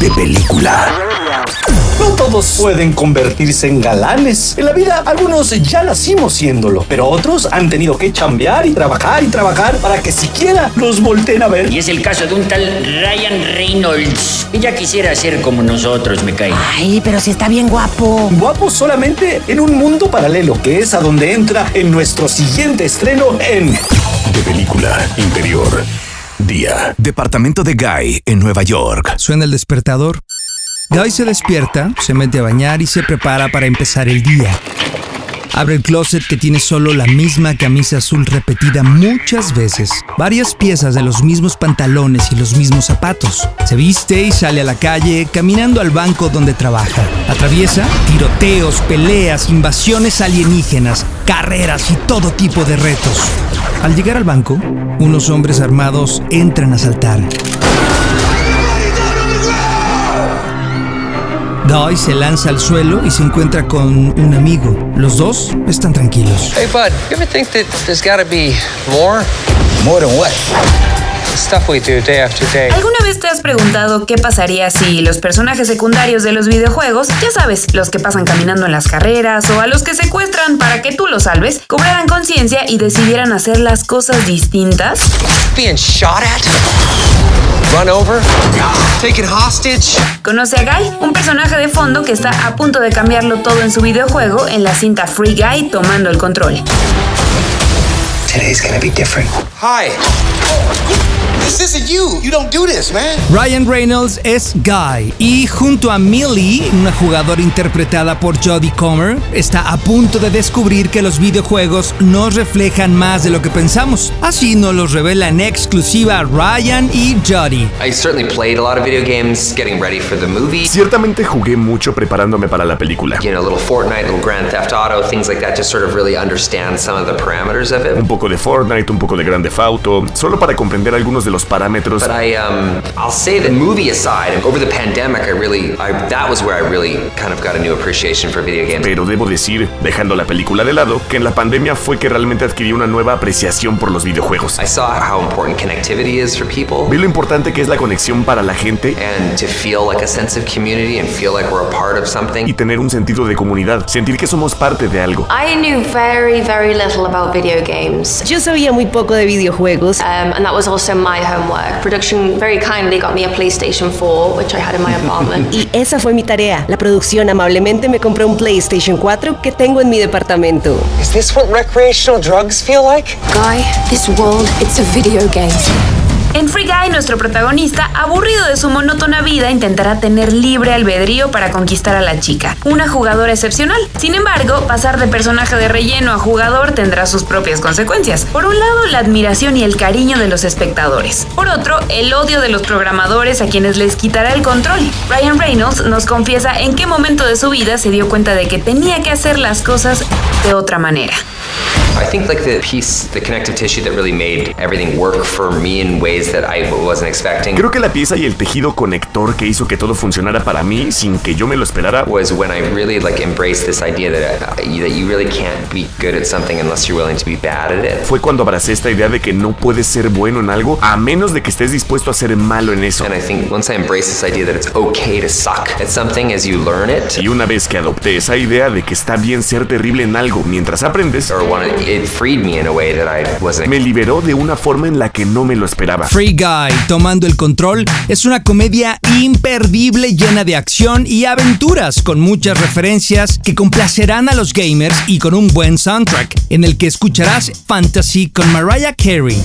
de película. No todos pueden convertirse en galanes. En la vida, algunos ya nacimos siéndolo, pero otros han tenido que chambear y trabajar y trabajar para que siquiera los volteen a ver. Y es el caso de un tal Ryan Reynolds. Ella quisiera ser como nosotros, me cae. Ay, pero si está bien guapo. Guapo solamente en un mundo paralelo, que es a donde entra en nuestro siguiente estreno en De película interior. Día. Departamento de Guy en Nueva York. Suena el despertador. Guy se despierta, se mete a bañar y se prepara para empezar el día. Abre el closet que tiene solo la misma camisa azul repetida muchas veces, varias piezas de los mismos pantalones y los mismos zapatos. Se viste y sale a la calle caminando al banco donde trabaja. Atraviesa tiroteos, peleas, invasiones alienígenas, carreras y todo tipo de retos. Al llegar al banco, unos hombres armados entran a asaltar. Guy se lanza al suelo y se encuentra con un amigo. Los dos están tranquilos. Hey, bud, you ever think that there's gotta be more? More than what? The stuff we do day after day. ¿Alguna vez te has preguntado qué pasaría si los personajes secundarios de los videojuegos, ya sabes, los que pasan caminando en las carreras o a los que secuestran para que tú los salves, cobraran conciencia y decidieran hacer las cosas distintas? Being shot at? Run over? Taken hostage? Conoce a Guy, un personaje de fondo que está a punto de cambiarlo todo en su videojuego en la cinta Free Guy tomando el control. Today's gonna be different. Hi. You. You don't do this, man. Ryan Reynolds es Guy y junto a Millie, una jugadora interpretada por Jodie Comer, está a punto de descubrir que los videojuegos nos reflejan más de lo que pensamos. Así nos los revela en exclusiva Ryan y Jodie. I certainly played a lot of video games getting ready for the movie. Ciertamente jugué mucho preparándome para la película. You know, little Fortnite, little Grand Theft Auto, things like that, just sort of really understand some of the parameters of it. Un poco de Fortnite, un poco de Grand Theft Auto, solo para comprender algunos de los parámetros. But I, um, I'll say that movie aside, and over the pandemic, I really, I, that was where I really kind of got a new appreciation for video games. Pero debo decir, dejando la película de lado, que en la pandemia fue que realmente adquirí una nueva apreciación por los videojuegos. I saw how important connectivity is for people. Vi lo importante que es la conexión para la gente and to feel like a sense of community and feel like we're a part of something. y tener un sentido de comunidad, sentir que somos parte de algo. I knew very, very little about video games. Yo sabía muy poco de videojuegos. Um, and that was also my homework. Production very kindly got me a PlayStation 4, which I had in my apartment. Y esa fue mi tarea. La producción amablemente me compró un PlayStation 4 que tengo en mi departamento. Is this what recreational drugs feel like? Guy, this world, it's a video game. En Free Guy, nuestro protagonista, aburrido de su monótona vida, intentará tener libre albedrío para conquistar a la chica, una jugadora excepcional. Sin embargo, pasar de personaje de relleno a jugador tendrá sus propias consecuencias. Por un lado, la admiración y el cariño de los espectadores. Por otro, el odio de los programadores a quienes les quitará el control. Ryan Reynolds nos confiesa en qué momento de su vida se dio cuenta de que tenía que hacer las cosas de otra manera. I think like the piece, the connective tissue that really made everything work for me in ways that I wasn't expecting. Creo que la pieza y el tejido conector que hizo que todo funcionara para mí sin que yo me lo esperara was when I really like embraced this idea that, uh, that you really can't be good at something unless you're willing to be bad at it. fue cuando abracé esta idea de que no puedes ser bueno en algo a menos de que estés dispuesto a ser malo en eso. And I think once I embraced this idea that it's okay to suck at something as you learn it, Y una vez que adopté esa idea de que está bien ser terrible en algo mientras aprendes, or it freed me in a way that I wasn't. me liberó de una forma en la que no me lo esperaba. Free Guy, tomando el control, es una comedia imperdible llena de acción y aventuras con muchas referencias que complacerán a los gamers y con un buen soundtrack en el que escucharás Fantasy con Mariah Carey.